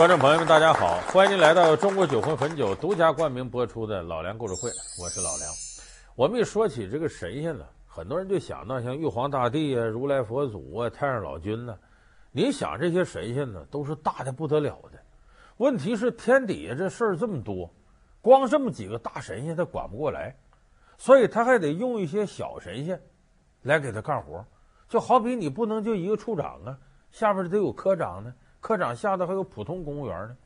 观众朋友们，大家好，欢迎您来到中国酒魂汾酒独家冠名播出的《老梁故事会》，我是老梁。我们一说起这个神仙呢，很多人就想到像玉皇大帝啊、如来佛祖啊、太上老君呢。你想这些神仙呢，都是大的不得了的。问题是天底下这事儿这么多，光这么几个大神仙他管不过来，所以他还得用一些小神仙来给他干活。就好比你不能就一个处长啊，下边得有科长呢，科长下头还有普通公务员呢。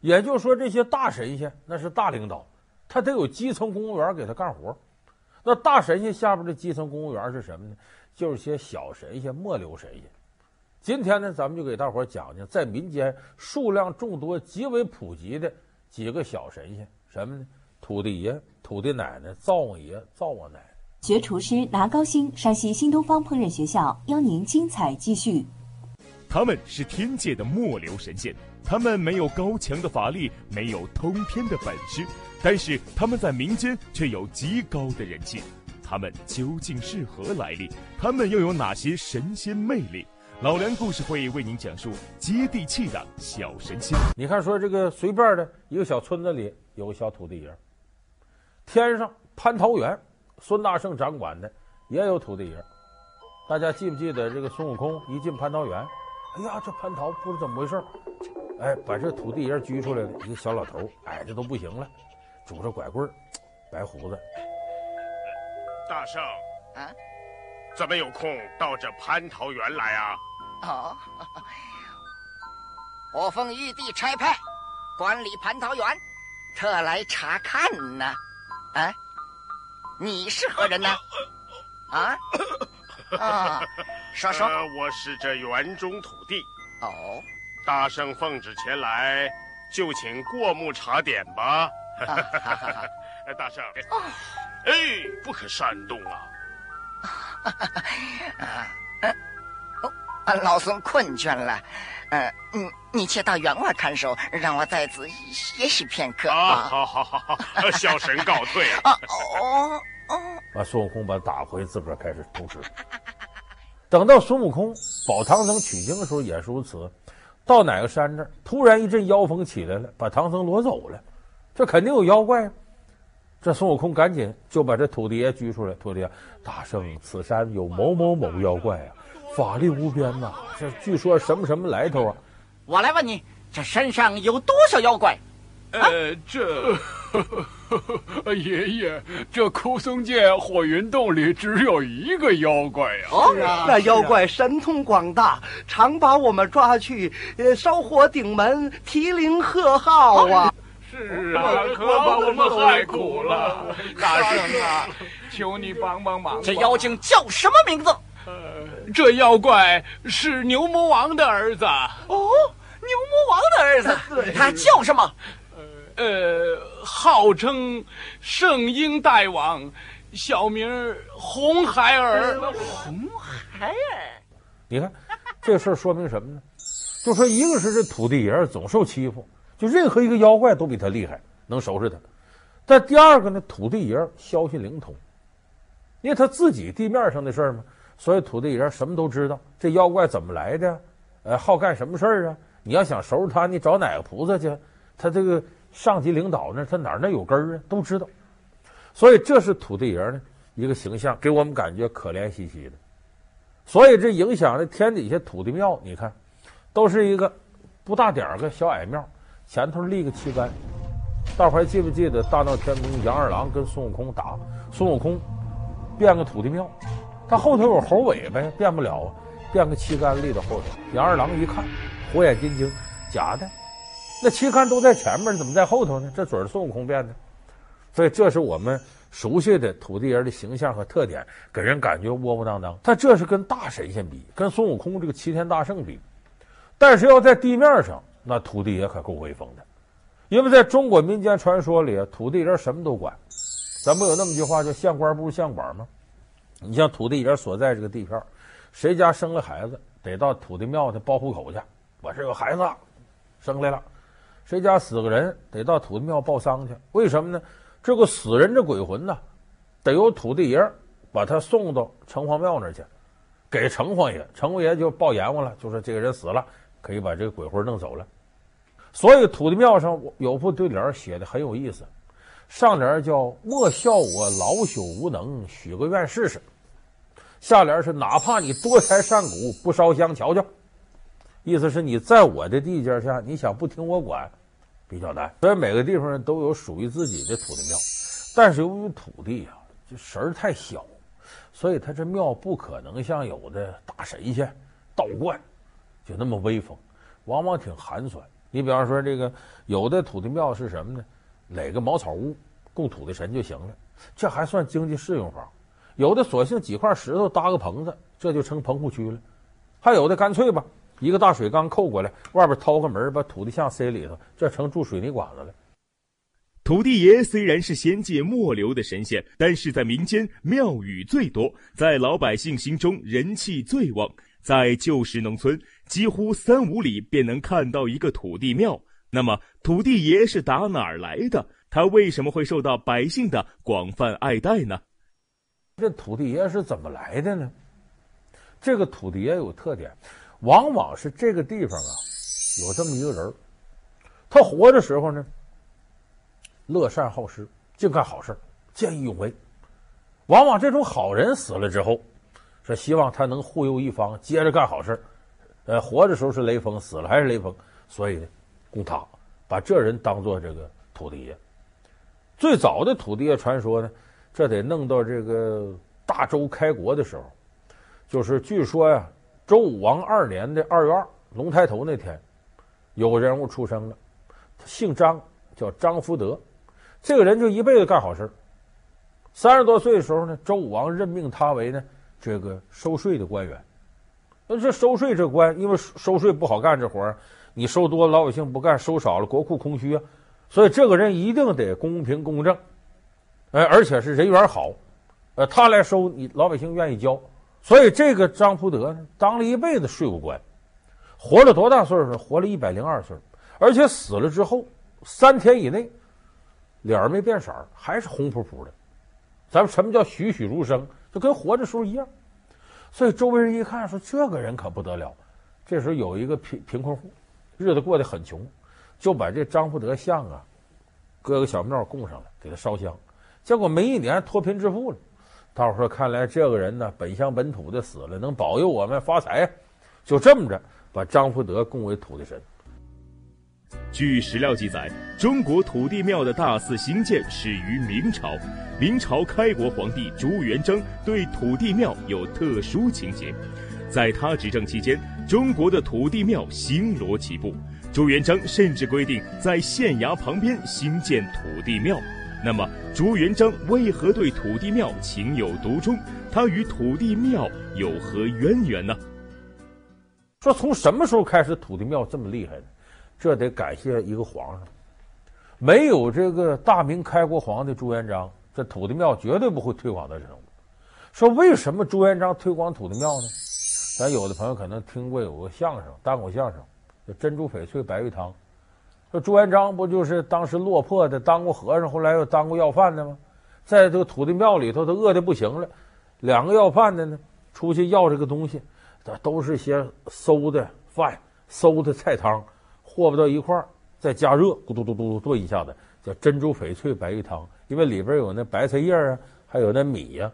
也就是说，这些大神仙那是大领导，他得有基层公务员给他干活。那大神仙下边的基层公务员是什么呢？就是些小神仙、末流神仙。今天呢，咱们就给大伙讲讲在民间数量众多、极为普及的几个小神仙，什么呢？土地爷、土地奶奶、灶王爷、灶王奶奶。学厨师拿高薪，山西新东方烹饪学校邀您精彩继续。他们是天界的末流神仙，他们没有高强的法力，没有通天的本事，但是他们在民间却有极高的人气。他们究竟是何来历？他们又有哪些神仙魅力？老梁故事会为您讲述接地气的小神仙。你看，说这个随便的一个小村子里有个小土地爷，天上蟠桃园，孙大圣掌管的也有土地爷。大家记不记得这个孙悟空一进蟠桃园，哎呀，这蟠桃不知怎么回事，哎，把这土地爷拘出来了，一个小老头，矮的都不行了，拄着拐棍，白胡子。大圣啊。怎么有空到这蟠桃园来啊？哦，我奉玉帝差派，管理蟠桃园，特来查看呢。啊，你是何人呢？啊？啊，说说。呃，我是这园中土地。哦。大圣奉旨前来，就请过目查点吧。哈哈哈哈哈。大圣。哦。哎，不可擅动啊。啊，哦，老孙困倦了，呃，你你且到园外看守，让我在此歇息片刻啊。好好好好，小神告退啊。哦哦，把孙悟空把他打回自个儿开始偷吃。等到孙悟空保唐僧取经的时候也是如此，到哪个山这儿，突然一阵妖风起来了，把唐僧挪走了，这肯定有妖怪。这孙悟空赶紧就把这土地爷拘出来。土地爷，大圣，此山有某某某妖怪啊，法力无边呐、啊。这据说什么什么来头啊？我来问你，这山上有多少妖怪？呃，这呵 呵 爷爷，这枯松涧火云洞里只有一个妖怪呀、啊。哦，那妖怪神通广大，常把我们抓去，呃，烧火顶门，提灵贺号啊。是啊，可把我们害苦了，大圣啊，求你帮帮忙。这妖精叫什么名字？呃，这妖怪是牛魔王的儿子。哦，牛魔王的儿子，他叫什么？呃，号称圣婴大王，小名红孩儿。红孩儿，你看这事儿说明什么呢？就说一个是这土地爷总受欺负。就任何一个妖怪都比他厉害，能收拾他。但第二个呢，土地爷消息灵通，因为他自己地面上的事儿嘛，所以土地爷什么都知道。这妖怪怎么来的？呃，好干什么事儿啊？你要想收拾他，你找哪个菩萨去？他这个上级领导呢，他哪那有根儿啊？都知道。所以这是土地爷呢一个形象，给我们感觉可怜兮兮的。所以这影响了天底下土地庙，你看，都是一个不大点儿个小矮庙。前头立个旗杆，大伙还记不记得大闹天宫杨二郎跟孙悟空打？孙悟空变个土地庙，他后头有猴尾巴，变不了，变个旗杆立到后头。杨二郎一看，火眼金睛，假的，那期刊都在前面，怎么在后头呢？这准是孙悟空变的。所以这是我们熟悉的土地爷的形象和特点，给人感觉窝窝囊囊。他这是跟大神仙比，跟孙悟空这个齐天大圣比，但是要在地面上。那土地爷可够威风的，因为在中国民间传说里，土地爷什么都管。咱不有那么句话叫“县官不如县管”吗？你像土地爷所在这个地片，谁家生了孩子，得到土地庙去报户口去。我这个孩子生来了，谁家死个人，得到土地庙报丧去。为什么呢？这个死人的鬼魂呢，得由土地爷把他送到城隍庙那儿去，给城隍爷，城隍爷就报阎王了，就说这个人死了，可以把这个鬼魂弄走了。所以土地庙上有副对联写的很有意思，上联叫“莫笑我老朽无能，许个愿试试”，下联是“哪怕你多财善古，不烧香瞧瞧”，意思是你在我的地界下，你想不听我管，比较难。所以每个地方都有属于自己的土地庙，但是由于土地啊，这神儿太小。所以他这庙不可能像有的大神仙、道观，就那么威风，往往挺寒酸。你比方说这个有的土地庙是什么呢？垒个茅草屋供土地神就行了，这还算经济适用房。有的索性几块石头搭个棚子，这就成棚户区了。还有的干脆吧，一个大水缸扣过来，外边掏个门，把土地像塞里头，这成住水泥管子了。土地爷虽然是仙界末流的神仙，但是在民间庙宇最多，在老百姓心中人气最旺。在旧时农村，几乎三五里便能看到一个土地庙。那么，土地爷是打哪儿来的？他为什么会受到百姓的广泛爱戴呢？这土地爷是怎么来的呢？这个土地爷有特点，往往是这个地方啊，有这么一个人，他活的时候呢。乐善好施，净干好事，见义勇为。往往这种好人死了之后，是希望他能护佑一方，接着干好事。呃，活的时候是雷锋，死了还是雷锋，所以呢，供他，把这人当做这个土地爷。最早的土地爷传说呢，这得弄到这个大周开国的时候，就是据说呀，周武王二年的二月二，龙抬头那天，有个人物出生了，姓张，叫张福德。这个人就一辈子干好事。三十多岁的时候呢，周武王任命他为呢这个收税的官员。那这收税这官，因为收税不好干这活儿，你收多老百姓不干，收少了国库空虚啊。所以这个人一定得公平公正，哎，而且是人缘好，呃，他来收你老百姓愿意交。所以这个张福德呢，当了一辈子税务官，活了多大岁数？活了一百零二岁，而且死了之后三天以内。脸没变色，还是红扑扑的。咱们什么叫栩栩如生？就跟活着时候一样。所以周围人一看，说这个人可不得了。这时候有一个贫贫困户，日子过得很穷，就把这张福德像啊，搁个小庙供上了，给他烧香。结果没一年脱贫致富了。大伙说，看来这个人呢，本乡本土的死了，能保佑我们发财。就这么着，把张福德供为土地神。据史料记载，中国土地庙的大肆兴建始于明朝。明朝开国皇帝朱元璋对土地庙有特殊情结，在他执政期间，中国的土地庙星罗棋布。朱元璋甚至规定在县衙旁边兴建土地庙。那么，朱元璋为何对土地庙情有独钟？他与土地庙有何渊源呢？说从什么时候开始土地庙这么厉害呢？这得感谢一个皇上，没有这个大明开国皇帝朱元璋，这土地庙绝对不会推广到这种。说为什么朱元璋推广土地庙呢？咱有的朋友可能听过有个相声，单口相声叫《珍珠翡翠白玉汤》。说朱元璋不就是当时落魄的，当过和尚，后来又当过要饭的吗？在这个土地庙里头，他饿的不行了，两个要饭的呢，出去要这个东西，这都是些馊的饭、馊的菜汤。和不到一块儿，再加热，咕嘟嘟嘟嘟炖一下子，叫珍珠翡翠白玉汤。因为里边有那白菜叶啊，还有那米呀、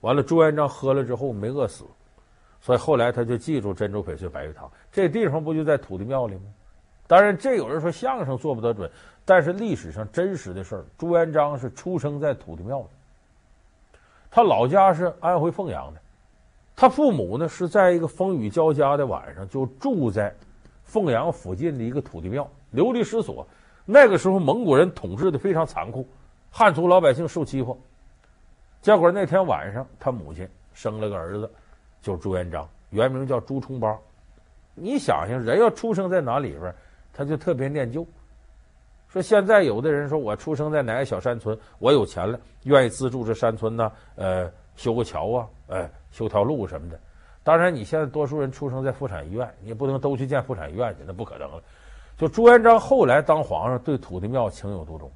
完了，朱元璋喝了之后没饿死，所以后来他就记住珍珠翡翠白玉汤。这地方不就在土地庙里吗？当然，这有人说相声做不得准，但是历史上真实的事儿，朱元璋是出生在土地庙的。他老家是安徽凤阳的，他父母呢是在一个风雨交加的晚上就住在。凤阳附近的一个土地庙，流离失所。那个时候，蒙古人统治的非常残酷，汉族老百姓受欺负。结果那天晚上，他母亲生了个儿子，就是朱元璋，原名叫朱重八。你想想，人要出生在哪里边，他就特别念旧。说现在有的人说，我出生在哪个小山村，我有钱了，愿意资助这山村呢，呃，修个桥啊，哎，修条路什么的。当然，你现在多数人出生在妇产医院，你也不能都去建妇产医院去，那不可能了。就朱元璋后来当皇上，对土地庙情有独钟。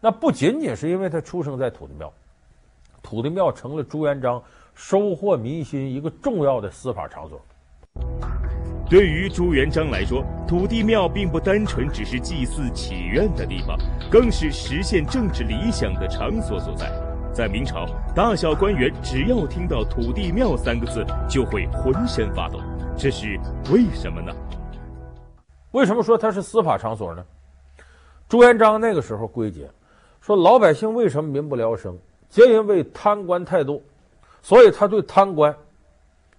那不仅仅是因为他出生在土地庙，土地庙成了朱元璋收获民心一个重要的司法场所。对于朱元璋来说，土地庙并不单纯只是祭祀祈愿的地方，更是实现政治理想的场所所在。在明朝，大小官员只要听到“土地庙”三个字，就会浑身发抖。这是为什么呢？为什么说它是司法场所呢？朱元璋那个时候归结说，老百姓为什么民不聊生，皆因为贪官太多，所以他对贪官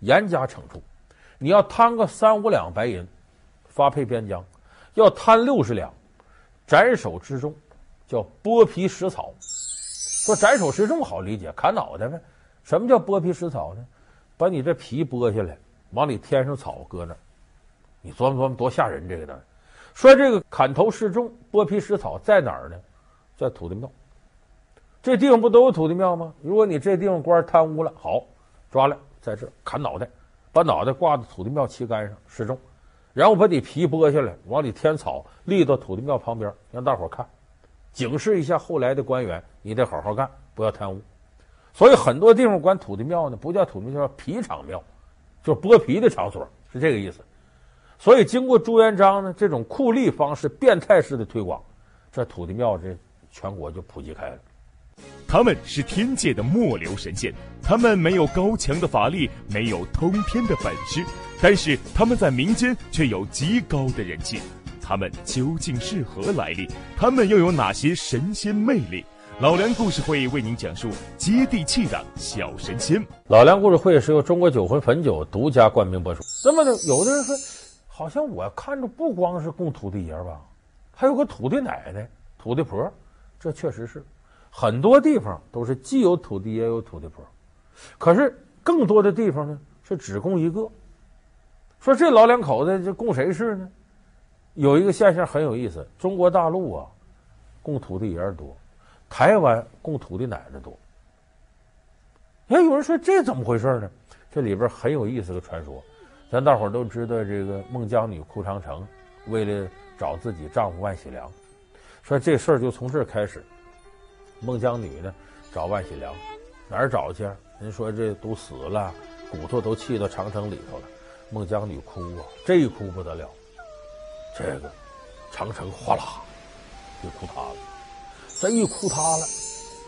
严加惩处。你要贪个三五两白银，发配边疆；要贪六十两，斩首示众，叫剥皮食草。说斩首示众好理解，砍脑袋呗。什么叫剥皮食草呢？把你这皮剥下来，往里添上草，搁那。你琢磨琢磨，多吓人！这个呢，说这个砍头示众、剥皮食草在哪儿呢？在土地庙。这地方不都有土地庙吗？如果你这地方官贪污了，好抓来，在这砍脑袋，把脑袋挂在土地庙旗杆上示众，然后把你皮剥下来，往里添草，立到土地庙旁边，让大伙看。警示一下后来的官员，你得好好干，不要贪污。所以很多地方管土地庙呢，不叫土地庙，叫皮场庙，就是剥皮的场所，是这个意思。所以经过朱元璋呢这种酷吏方式、变态式的推广，这土地庙这全国就普及开了。他们是天界的末流神仙，他们没有高强的法力，没有通天的本事，但是他们在民间却有极高的人气。他们究竟是何来历？他们又有哪些神仙魅力？老梁故事会为您讲述接地气的小神仙。老梁故事会是由中国酒魂汾酒独家冠名播出。那么呢，有的人说，好像我看着不光是供土地爷吧，还有个土地奶奶、土地婆，这确实是很多地方都是既有土地爷有土地婆，可是更多的地方呢是只供一个。说这老两口子这供谁是呢？有一个现象很有意思，中国大陆啊，供土地爷多，台湾供土地奶奶多。哎，有人说这怎么回事呢？这里边很有意思的传说。咱大伙都知道，这个孟姜女哭长城，为了找自己丈夫万喜良，说这事儿就从这儿开始。孟姜女呢，找万喜良，哪儿找去？人说这都死了，骨头都砌到长城里头了。孟姜女哭啊，这一哭不得了。这个长城哗啦就哭塌了，这一哭塌了，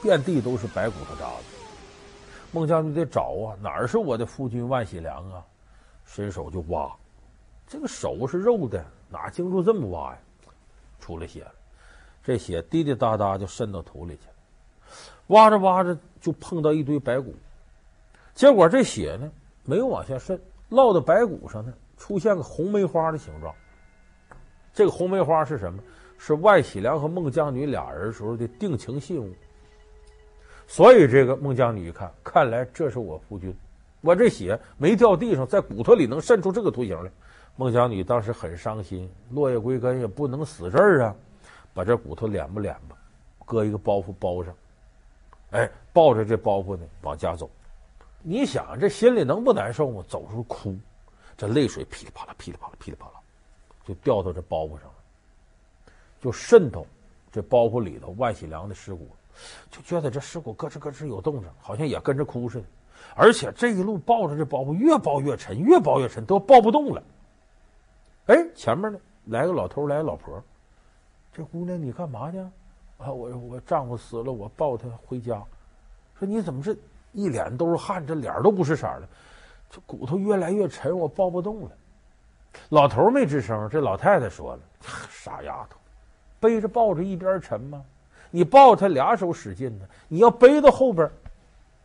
遍地都是白骨头渣子。孟姜女得找啊，哪儿是我的夫君万喜良啊？伸手就挖，这个手是肉的，哪经得住这么挖呀？出了血了，这血滴滴答答就渗到土里去了。挖着挖着就碰到一堆白骨，结果这血呢没有往下渗，落到白骨上呢，出现个红梅花的形状。这个红梅花是什么？是万喜良和孟姜女俩人时候的定情信物。所以这个孟姜女一看，看来这是我夫君，我这血没掉地上，在骨头里能渗出这个图形来。孟姜女当时很伤心，落叶归根也不能死这儿啊，把这骨头敛吧敛吧，搁一个包袱包上，哎，抱着这包袱呢往家走。你想这心里能不难受吗？走出哭，这泪水噼里啪啦噼里啪啦噼里啪啦。就掉到这包袱上了，就渗透这包袱里头万喜良的尸骨，就觉得这尸骨咯吱咯吱有动静，好像也跟着哭似的。而且这一路抱着这包袱，越抱越沉，越抱越沉，都抱不动了。哎，前面呢来个老头，来个老婆，这姑娘你干嘛去？啊，我我丈夫死了，我抱他回家。说你怎么这一脸都是汗，这脸都不是色的，这骨头越来越沉，我抱不动了。老头没吱声，这老太太说了：“ 傻丫头，背着抱着一边沉吗？你抱他俩手使劲呢，你要背到后边，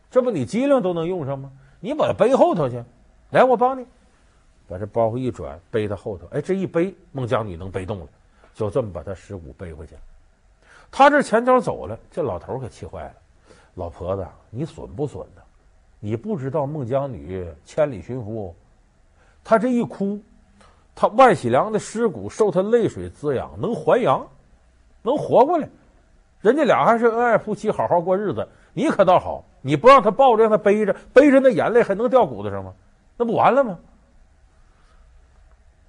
这不你机灵都能用上吗？你把他背后头去，来，我帮你把这包袱一转，背到后头。哎，这一背，孟姜女能背动了，就这么把他尸骨背回去。他这前脚走了，这老头可气坏了。老婆子，你损不损呢？你不知道孟姜女千里寻夫，他这一哭。”他万喜良的尸骨受他泪水滋养，能还阳，能活过来。人家俩还是恩爱夫妻，好好过日子。你可倒好，你不让他抱着，让他背着，背着那眼泪还能掉骨头上吗？那不完了吗？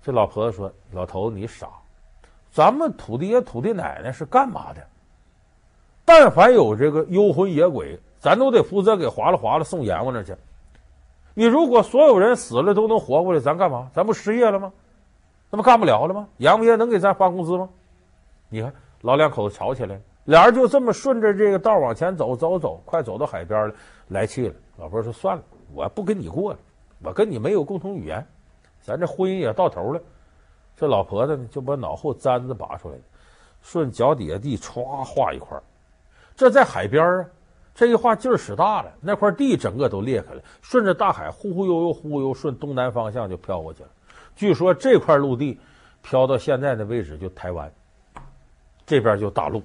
这老婆子说：“老头子，你傻，咱们土地爷、土地奶奶是干嘛的？但凡有这个幽魂野鬼，咱都得负责给划拉划拉送阎王那去。你如果所有人死了都能活过来，咱干嘛？咱不失业了吗？那不干不了了吗？阎王爷能给咱发工资吗？你看老两口子吵起来，俩人就这么顺着这个道往前走，走走，快走到海边了，来气了。老婆说：“算了，我不跟你过了，我跟你没有共同语言，咱这婚姻也到头了。”这老婆子呢，就把脑后簪子拔出来，顺脚底下地歘画一块。这在海边啊，这一画劲儿使大了，那块地整个都裂开了，顺着大海忽忽悠悠、忽忽悠，顺东南方向就飘过去了。据说这块陆地飘到现在的位置就台湾，这边就大陆，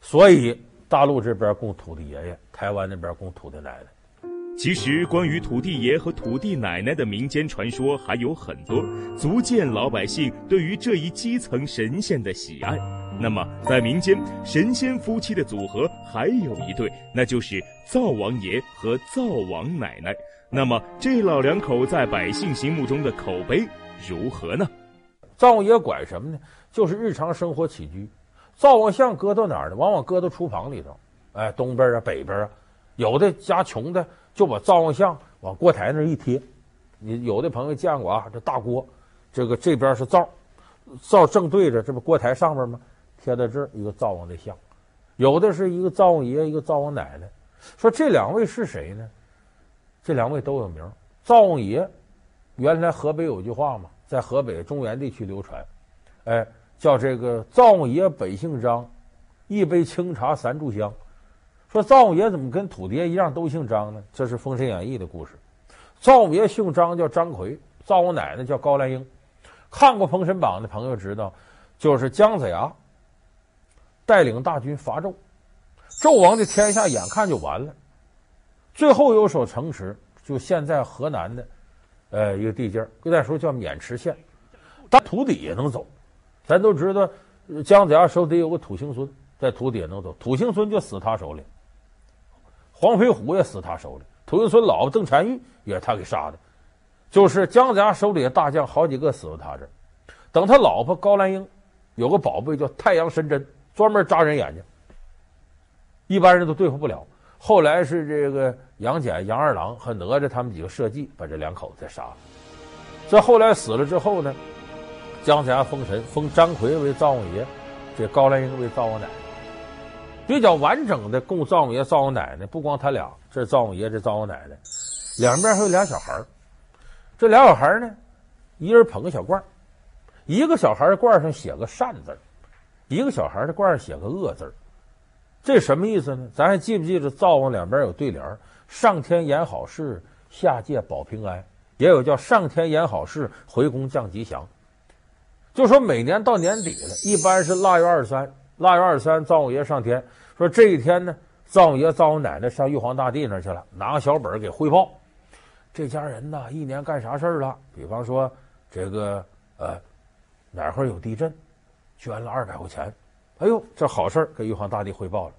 所以大陆这边供土地爷爷，台湾那边供土地奶奶。其实，关于土地爷和土地奶奶的民间传说还有很多，足见老百姓对于这一基层神仙的喜爱。那么，在民间，神仙夫妻的组合还有一对，那就是灶王爷和灶王奶奶。那么，这老两口在百姓心目中的口碑如何呢？灶王爷管什么呢？就是日常生活起居。灶王像搁到哪儿呢？往往搁到厨房里头，哎，东边啊，北边啊。有的家穷的就把灶王像往锅台那一贴。你有的朋友见过啊？这大锅，这个这边是灶，灶正对着，这不锅台上面吗？贴在这儿一个灶王的像。有的是一个灶王爷，一个灶王奶奶。说这两位是谁呢？这两位都有名。灶王爷，原来河北有句话嘛，在河北中原地区流传，哎，叫这个灶王爷本姓张，一杯清茶三炷香。说灶王爷怎么跟土地爷一样都姓张呢？这是《封神演义》的故事。灶王爷姓张，叫张奎；灶王奶奶叫高兰英。看过《封神榜》的朋友知道，就是姜子牙带领大军伐纣，纣王的天下眼看就完了。最后有所城池，就现在河南的，呃，一个地界儿，那时候叫渑池县，但土底也能走。咱都知道，姜子牙手底有个土行孙，在土底也能走，土行孙就死他手里。黄飞虎也死他手里，土行孙老婆邓婵玉也是他给杀的，就是姜子牙手里的大将好几个死在他这儿。等他老婆高兰英有个宝贝叫太阳神针，专门扎人眼睛，一般人都对付不了。后来是这个杨戬、杨二郎和哪吒他们几个设计把这两口子杀了。这后来死了之后呢，姜子牙封神，封张奎为灶王爷，这高兰英为灶王奶奶。比较完整的供灶王爷、灶王奶奶，不光他俩，这灶王爷、这灶王奶奶，两边还有俩小孩这俩小孩呢，一人捧个小罐，一个小孩的罐上写个善字，一个小孩的罐上写个恶字。这什么意思呢？咱还记不记得灶王两边有对联？上天言好事，下界保平安，也有叫上天言好事，回宫降吉祥。就说每年到年底了，一般是腊月二十三。腊月二十三，灶王爷上天，说这一天呢，灶王爷、灶王奶奶上玉皇大帝那去了，拿个小本给汇报，这家人呐，一年干啥事儿了？比方说，这个呃，哪块有地震，捐了二百块钱，哎呦，这好事儿给玉皇大帝汇报了。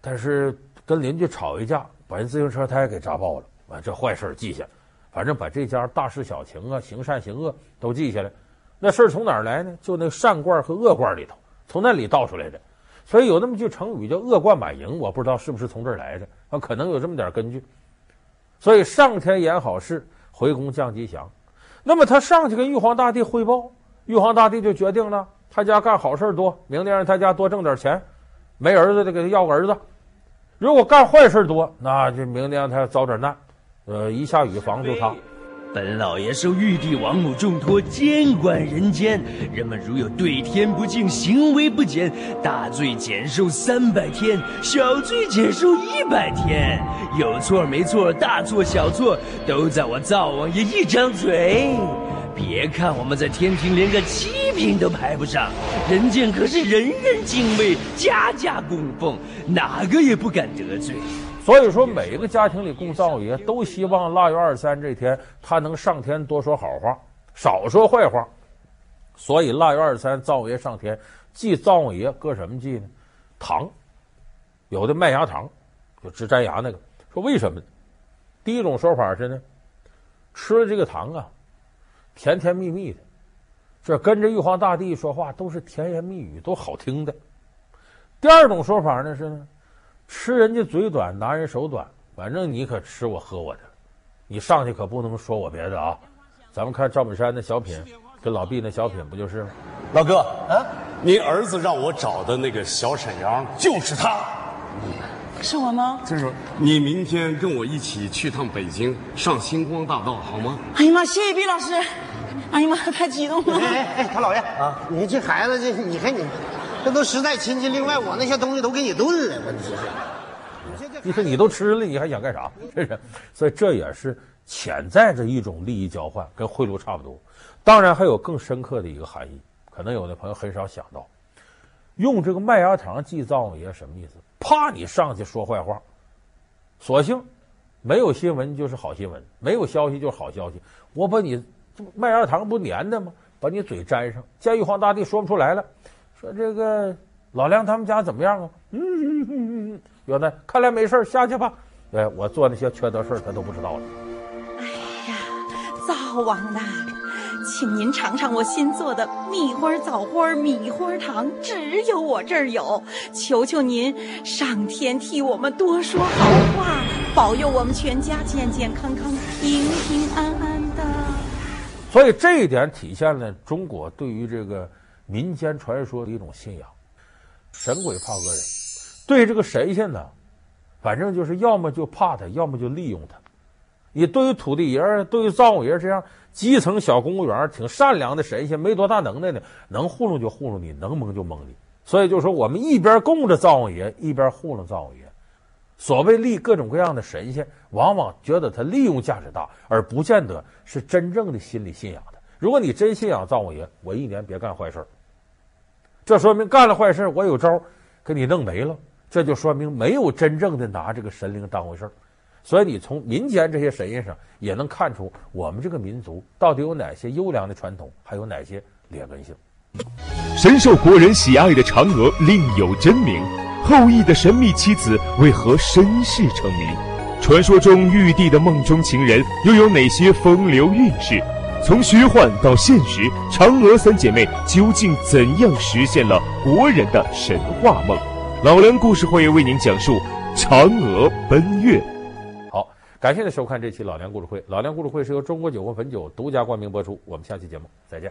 但是跟邻居吵一架，把人自行车胎给扎爆了，完这坏事儿记下，反正把这家大事小情啊，行善行恶都记下来。那事儿从哪儿来呢？就那善罐和恶罐里头。从那里倒出来的，所以有那么句成语叫“恶贯满盈”，我不知道是不是从这儿来的啊？可能有这么点根据。所以上天言好事，回宫降吉祥。那么他上去跟玉皇大帝汇报，玉皇大帝就决定了，他家干好事多，明年让他家多挣点钱，没儿子的给他要个儿子；如果干坏事多，那就明年让他遭点难，呃，一下雨房就塌。本老爷受玉帝王母重托监管人间，人们如有对天不敬、行为不检，大罪减寿三百天，小罪减寿一百天。有错没错，大错小错，都在我灶王爷一张嘴。别看我们在天庭连个七品都排不上，人间可是人人敬畏，家家供奉，哪个也不敢得罪。所以说，每一个家庭里供灶王爷，都希望腊月二十三这天他能上天多说好话，少说坏话。所以腊月二十三灶王爷上天，祭灶王爷搁什么祭呢？糖，有的麦芽糖，就治粘牙那个。说为什么？第一种说法是呢，吃了这个糖啊，甜甜蜜蜜的，这跟着玉皇大帝说话都是甜言蜜语，都好听的。第二种说法呢是呢。吃人家嘴短，拿人手短，反正你可吃我喝我的，你上去可不能说我别的啊！咱们看赵本山的小品，跟老毕那小品不就是吗？老哥啊，您儿子让我找的那个小沈阳就是他。是我吗？就是你明天跟我一起去趟北京，上星光大道好吗？哎呀妈，谢谢毕老师。哎呀妈，太激动了！哎哎，他姥爷啊，你这孩子这你看你，这都实在亲戚。另外，我那些东西都给你炖了，问题是。你说你都吃了，你还想干啥？这是，所以这也是潜在着一种利益交换，跟贿赂差不多。当然还有更深刻的一个含义，可能有的朋友很少想到，用这个麦芽糖祭灶王爷什么意思？怕你上去说坏话，索性没有新闻就是好新闻，没有消息就是好消息。我把你麦芽糖不粘的吗？把你嘴粘上，见玉皇大帝说不出来了，说这个老梁他们家怎么样啊？嗯嗯嗯嗯嗯，原来看来没事下去吧。哎，我做那些缺德事他都不知道了。哎呀，灶王呐！请您尝尝我新做的蜜花枣花米花糖，只有我这儿有。求求您，上天替我们多说好话，保佑我们全家健健康康、平平安。所以这一点体现了中国对于这个民间传说的一种信仰。神鬼怕恶人，对这个神仙呢，反正就是要么就怕他，要么就利用他。你对于土地爷、对于灶王爷这样基层小公务员、挺善良的神仙，没多大能耐的，能糊弄就糊弄你，能蒙就蒙你。所以就说我们一边供着灶王爷，一边糊弄灶王爷。所谓立各种各样的神仙，往往觉得他利用价值大，而不见得是真正的心理信仰的。如果你真信仰灶王爷，我一年别干坏事。这说明干了坏事，我有招给你弄没了。这就说明没有真正的拿这个神灵当回事儿。所以你从民间这些神仙上也能看出我们这个民族到底有哪些优良的传统，还有哪些劣根性。深受国人喜爱的嫦娥另有真名，后羿的神秘妻子为何身世成谜？传说中玉帝的梦中情人又有哪些风流韵事？从虚幻到现实，嫦娥三姐妹究竟怎样实现了国人的神话梦？老梁故事会为您讲述嫦娥奔月。好感谢您收看这期老梁故事会。老梁故事会是由中国酒魂汾酒独家冠名播出。我们下期节目再见。